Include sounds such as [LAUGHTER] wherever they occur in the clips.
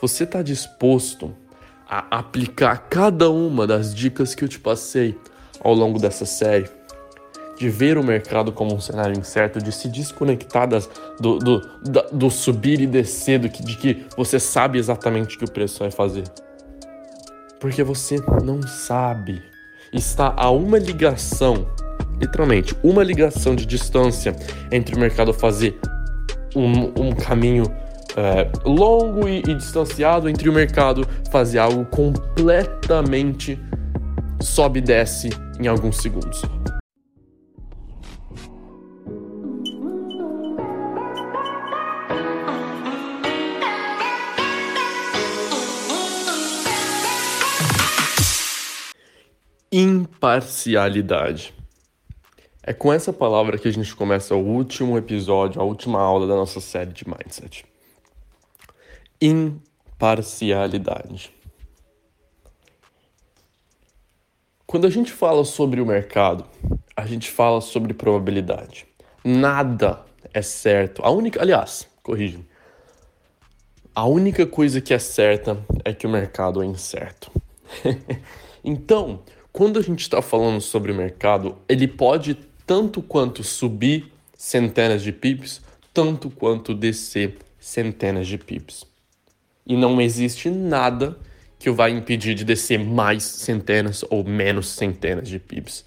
Você está disposto a aplicar cada uma das dicas que eu te passei ao longo dessa série? De ver o mercado como um cenário incerto, de se desconectar das, do, do, do subir e descer, do que, de que você sabe exatamente o que o preço vai fazer. Porque você não sabe. Está a uma ligação, literalmente, uma ligação de distância entre o mercado fazer um, um caminho é, longo e, e distanciado entre o mercado fazer algo completamente sobe e desce em alguns segundos. Imparcialidade. É com essa palavra que a gente começa o último episódio, a última aula da nossa série de Mindset imparcialidade. Quando a gente fala sobre o mercado, a gente fala sobre probabilidade. Nada é certo. A única, aliás, corrige. A única coisa que é certa é que o mercado é incerto. [LAUGHS] então, quando a gente está falando sobre o mercado, ele pode tanto quanto subir centenas de pips, tanto quanto descer centenas de pips e não existe nada que o vai impedir de descer mais centenas ou menos centenas de pips.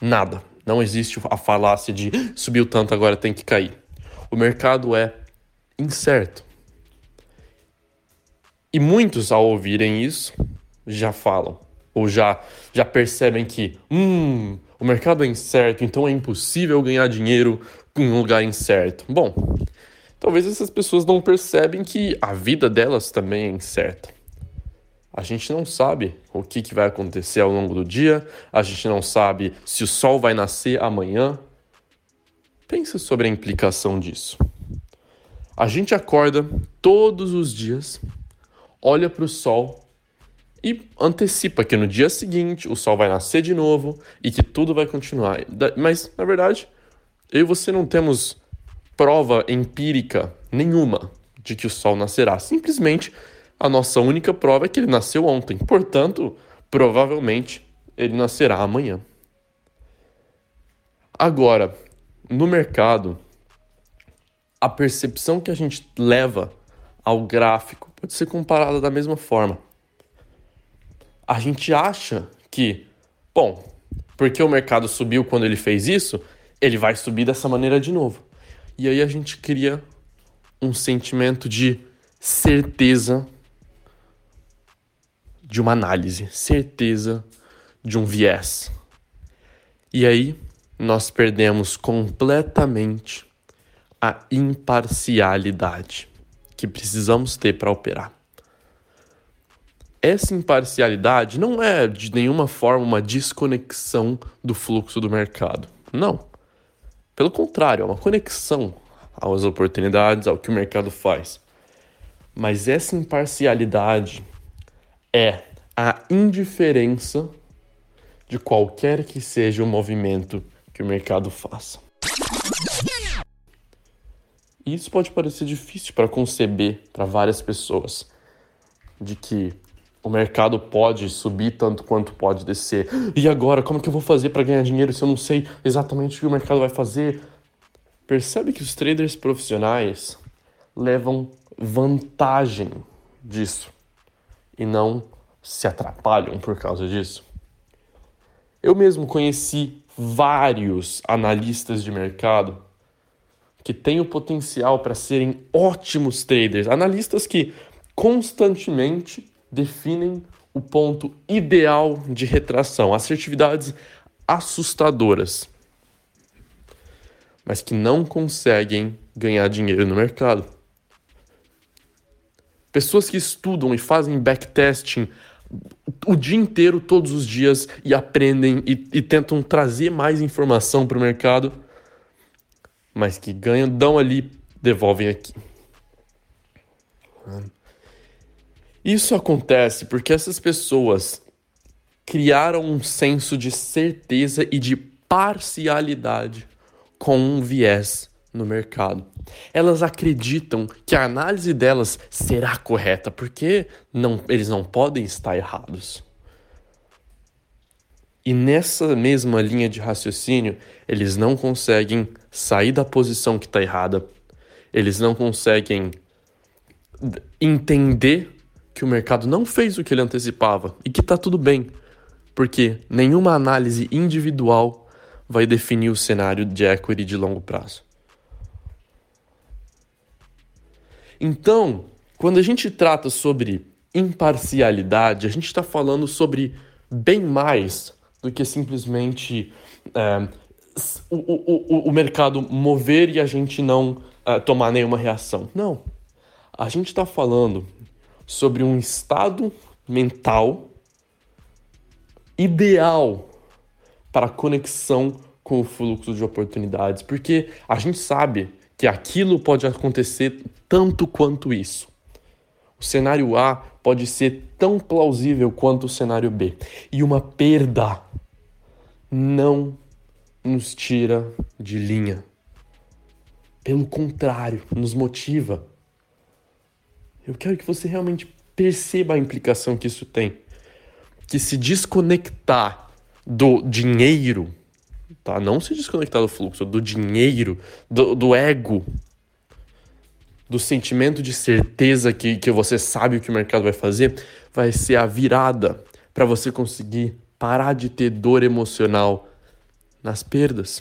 Nada. Não existe a falácia de subiu tanto, agora tem que cair. O mercado é incerto. E muitos, ao ouvirem isso, já falam, ou já, já percebem que, hum, o mercado é incerto, então é impossível ganhar dinheiro em um lugar incerto. Bom, talvez essas pessoas não percebem que a vida delas também é incerta. A gente não sabe o que, que vai acontecer ao longo do dia, a gente não sabe se o sol vai nascer amanhã. Pensa sobre a implicação disso. A gente acorda todos os dias, olha para o sol e antecipa que no dia seguinte o sol vai nascer de novo e que tudo vai continuar. Mas, na verdade, eu e você não temos prova empírica nenhuma de que o Sol nascerá. Simplesmente a nossa única prova é que ele nasceu ontem. Portanto, provavelmente ele nascerá amanhã. Agora, no mercado, a percepção que a gente leva ao gráfico pode ser comparada da mesma forma. A gente acha que, bom, porque o mercado subiu quando ele fez isso, ele vai subir dessa maneira de novo. E aí a gente cria um sentimento de certeza de uma análise, certeza de um viés. E aí nós perdemos completamente a imparcialidade que precisamos ter para operar. Essa imparcialidade não é de nenhuma forma uma desconexão do fluxo do mercado. Não. Pelo contrário, é uma conexão às oportunidades, ao que o mercado faz. Mas essa imparcialidade é a indiferença de qualquer que seja o movimento que o mercado faça. E isso pode parecer difícil para conceber para várias pessoas, de que o mercado pode subir tanto quanto pode descer. E agora, como que eu vou fazer para ganhar dinheiro se eu não sei exatamente o que o mercado vai fazer? Percebe que os traders profissionais levam vantagem disso e não se atrapalham por causa disso. Eu mesmo conheci vários analistas de mercado que têm o potencial para serem ótimos traders, analistas que constantemente definem o ponto ideal de retração, assertividades assustadoras, mas que não conseguem ganhar dinheiro no mercado. Pessoas que estudam e fazem backtesting o dia inteiro, todos os dias, e aprendem e, e tentam trazer mais informação para o mercado, mas que ganham, dão ali, devolvem aqui. Isso acontece porque essas pessoas criaram um senso de certeza e de parcialidade com um viés no mercado. Elas acreditam que a análise delas será correta, porque não, eles não podem estar errados. E nessa mesma linha de raciocínio, eles não conseguem sair da posição que está errada, eles não conseguem entender que o mercado não fez o que ele antecipava e que está tudo bem, porque nenhuma análise individual vai definir o cenário de equity de longo prazo. Então, quando a gente trata sobre imparcialidade, a gente está falando sobre bem mais do que simplesmente é, o, o, o, mercado mover e a gente não é, tomar nenhuma reação. Não. A gente está falando sobre um estado mental ideal para conexão com o fluxo de oportunidades, porque a gente sabe que aquilo pode acontecer tanto quanto isso. O cenário A pode ser tão plausível quanto o cenário B. E uma perda não nos tira de linha. Pelo contrário, nos motiva. Eu quero que você realmente perceba a implicação que isso tem. Que se desconectar do dinheiro tá? Não se desconectar do fluxo, do dinheiro, do, do ego, do sentimento de certeza que, que você sabe o que o mercado vai fazer, vai ser a virada para você conseguir parar de ter dor emocional nas perdas.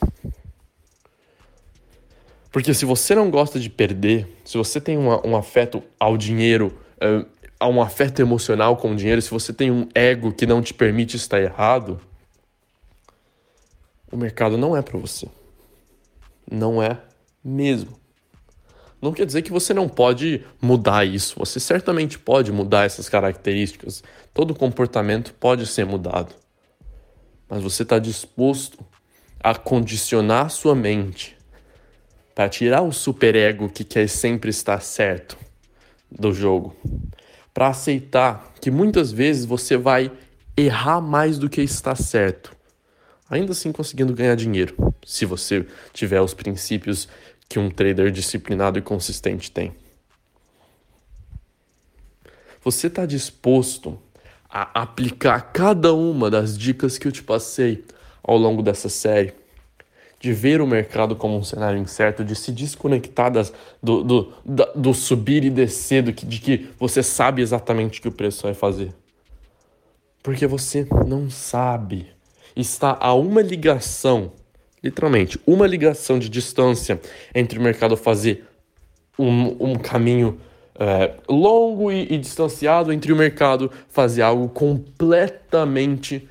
Porque se você não gosta de perder, se você tem uma, um afeto ao dinheiro, uh, um afeto emocional com o dinheiro, se você tem um ego que não te permite estar errado, o mercado não é para você. Não é mesmo. Não quer dizer que você não pode mudar isso. Você certamente pode mudar essas características. Todo comportamento pode ser mudado. Mas você está disposto a condicionar sua mente para tirar o superego que quer sempre estar certo do jogo, para aceitar que muitas vezes você vai errar mais do que está certo ainda assim conseguindo ganhar dinheiro, se você tiver os princípios que um trader disciplinado e consistente tem. Você está disposto a aplicar cada uma das dicas que eu te passei ao longo dessa série? De ver o mercado como um cenário incerto, de se desconectar das, do, do, do subir e descer, do que, de que você sabe exatamente o que o preço vai fazer. Porque você não sabe está a uma ligação, literalmente, uma ligação de distância entre o mercado fazer um, um caminho é, longo e, e distanciado entre o mercado fazer algo completamente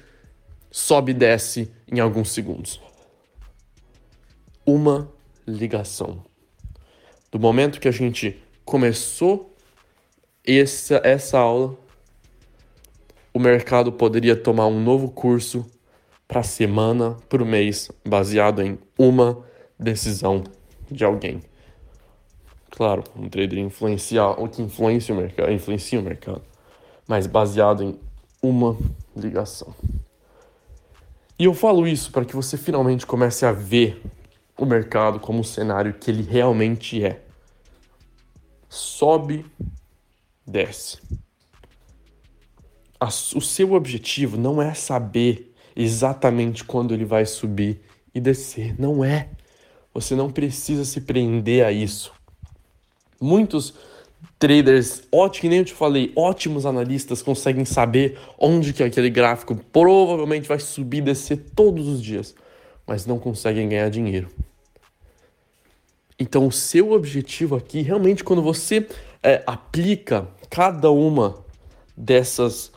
sobe e desce em alguns segundos. Uma ligação. Do momento que a gente começou essa, essa aula, o mercado poderia tomar um novo curso para semana, para o mês, baseado em uma decisão de alguém. Claro, um trader influenciar, o que influencia o mercado, influencia o mercado, mas baseado em uma ligação. E eu falo isso para que você finalmente comece a ver o mercado como o cenário que ele realmente é. Sobe, desce. o seu objetivo não é saber exatamente quando ele vai subir e descer. Não é. Você não precisa se prender a isso. Muitos traders, ótimo, que nem eu te falei, ótimos analistas conseguem saber onde que aquele gráfico provavelmente vai subir e descer todos os dias, mas não conseguem ganhar dinheiro. Então, o seu objetivo aqui, realmente, quando você é, aplica cada uma dessas,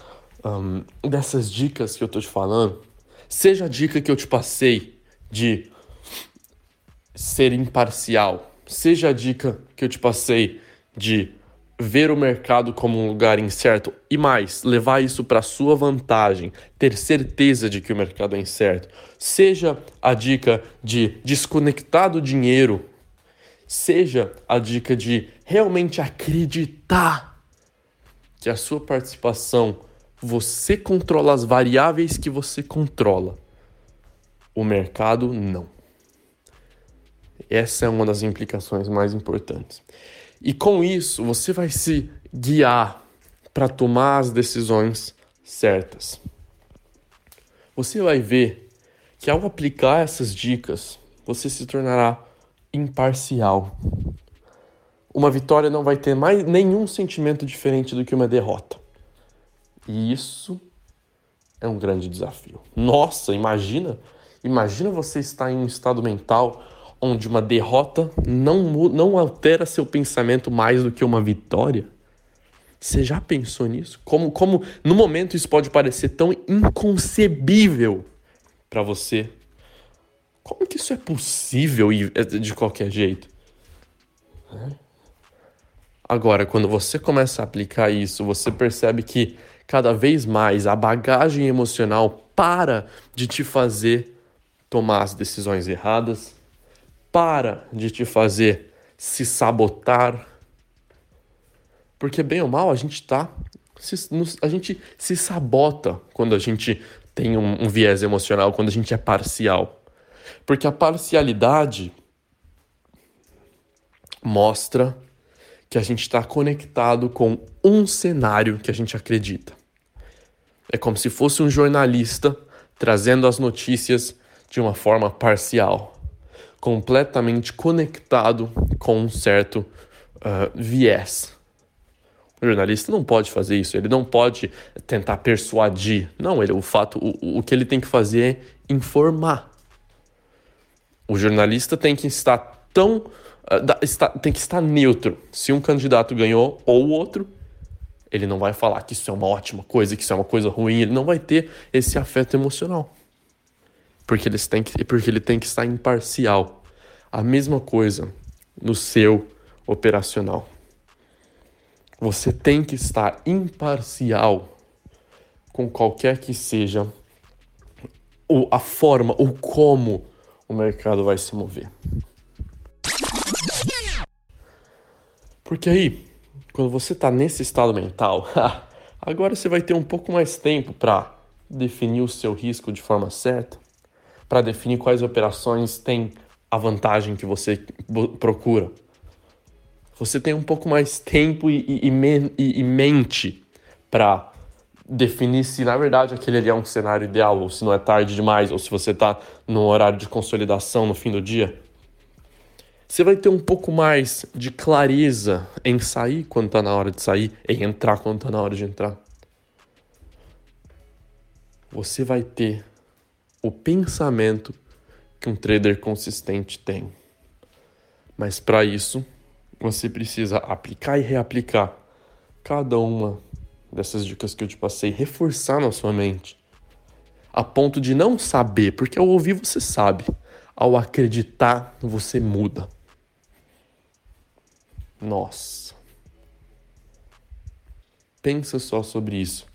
um, dessas dicas que eu estou te falando, Seja a dica que eu te passei de ser imparcial, seja a dica que eu te passei de ver o mercado como um lugar incerto e mais, levar isso para sua vantagem, ter certeza de que o mercado é incerto. Seja a dica de desconectar do dinheiro, seja a dica de realmente acreditar que a sua participação você controla as variáveis que você controla. O mercado não. Essa é uma das implicações mais importantes. E com isso, você vai se guiar para tomar as decisões certas. Você vai ver que ao aplicar essas dicas, você se tornará imparcial. Uma vitória não vai ter mais nenhum sentimento diferente do que uma derrota. E isso é um grande desafio. Nossa, imagina, imagina você estar em um estado mental onde uma derrota não, não altera seu pensamento mais do que uma vitória. Você já pensou nisso? Como, como no momento isso pode parecer tão inconcebível para você? Como que isso é possível é, de qualquer jeito? Agora, quando você começa a aplicar isso, você percebe que cada vez mais a bagagem emocional para de te fazer tomar as decisões erradas, para de te fazer se sabotar. Porque, bem ou mal, a gente tá. a gente se sabota quando a gente tem um, um viés emocional, quando a gente é parcial. Porque a parcialidade mostra que a gente está conectado com um cenário que a gente acredita. É como se fosse um jornalista trazendo as notícias de uma forma parcial, completamente conectado com um certo uh, viés. O jornalista não pode fazer isso, ele não pode tentar persuadir. Não, ele, o fato, o, o que ele tem que fazer é informar. O jornalista tem que estar tão uh, está, tem que estar neutro. Se um candidato ganhou ou o outro, ele não vai falar que isso é uma ótima coisa, que isso é uma coisa ruim, ele não vai ter esse afeto emocional. Porque, eles têm que, porque ele tem que estar imparcial. A mesma coisa no seu operacional. Você tem que estar imparcial com qualquer que seja ou a forma ou como o mercado vai se mover. Porque aí quando você está nesse estado mental, [LAUGHS] agora você vai ter um pouco mais tempo para definir o seu risco de forma certa, para definir quais operações têm a vantagem que você procura. Você tem um pouco mais tempo e, e, e, e mente para definir se na verdade aquele ali é um cenário ideal, ou se não é tarde demais, ou se você está num horário de consolidação no fim do dia você vai ter um pouco mais de clareza em sair quando está na hora de sair, em entrar quando está na hora de entrar. Você vai ter o pensamento que um trader consistente tem. Mas para isso, você precisa aplicar e reaplicar cada uma dessas dicas que eu te passei, reforçar na sua mente, a ponto de não saber, porque ao ouvir você sabe, ao acreditar você muda. Nossa. Pensa só sobre isso.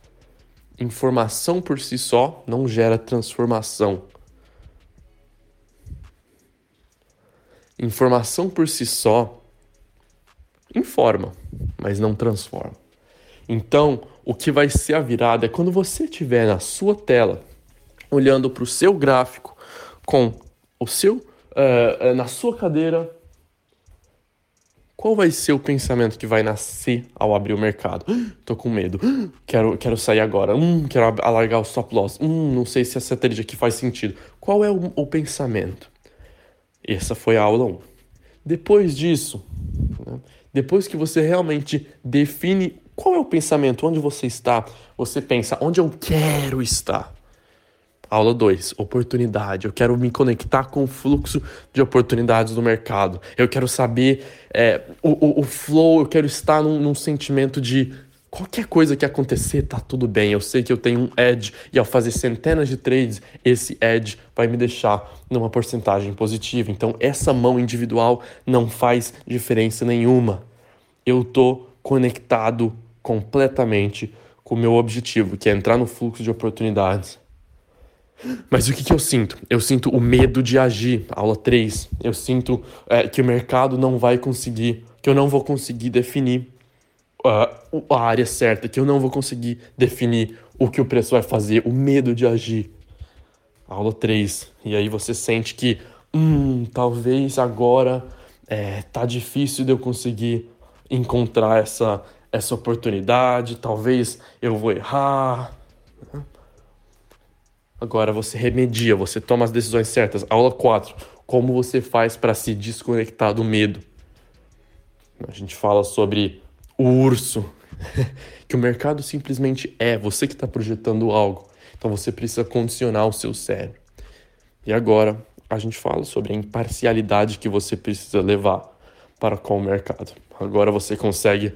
Informação por si só não gera transformação. Informação por si só informa, mas não transforma. Então, o que vai ser a virada é quando você estiver na sua tela, olhando para o seu gráfico, com o seu uh, na sua cadeira, qual vai ser o pensamento que vai nascer ao abrir o mercado? [GASPS] Tô com medo. [GASPS] Quero, quero sair agora. Hum, quero alargar o stop loss. Hum, não sei se essa trade aqui faz sentido. Qual é o, o pensamento? Essa foi a aula 1. Depois disso, né, depois que você realmente define qual é o pensamento, onde você está, você pensa onde eu quero estar. Aula 2, oportunidade. Eu quero me conectar com o fluxo de oportunidades do mercado. Eu quero saber é, o, o, o, flow, eu quero estar num, num, sentimento de qualquer coisa que acontecer, tá tudo bem. Eu sei que eu tenho um edge e ao fazer centenas de trades, esse edge vai me deixar numa porcentagem positiva. Então, essa mão individual não faz diferença nenhuma. Eu tô conectado completamente com o meu objetivo, que é entrar no fluxo de oportunidades mas o que, que eu sinto? Eu sinto o medo de agir, aula 3. Eu sinto é, que o mercado não vai conseguir, que eu não vou conseguir definir uh, a área certa, que eu não vou conseguir definir o que o preço vai fazer, o medo de agir. Aula 3. E aí você sente que, hum, talvez agora é, tá difícil de eu conseguir encontrar essa, essa oportunidade, talvez eu vou errar. Agora você remedia, você toma as decisões certas. Aula 4. Como você faz para se desconectar do medo? A gente fala sobre o urso, [LAUGHS] que o mercado simplesmente é, você que está projetando algo. Então você precisa condicionar o seu cérebro. E agora a gente fala sobre a imparcialidade que você precisa levar para com o mercado. Agora você consegue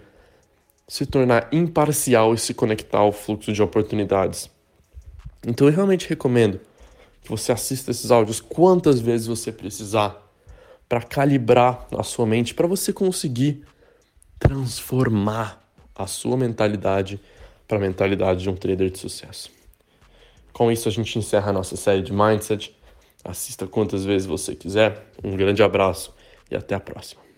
se tornar imparcial e se conectar ao fluxo de oportunidades. Então eu realmente recomendo que você assista esses áudios quantas vezes você precisar para calibrar a sua mente, para você conseguir transformar a sua mentalidade para a mentalidade de um trader de sucesso. Com isso a gente encerra a nossa série de mindset. Assista quantas vezes você quiser. Um grande abraço e até a próxima.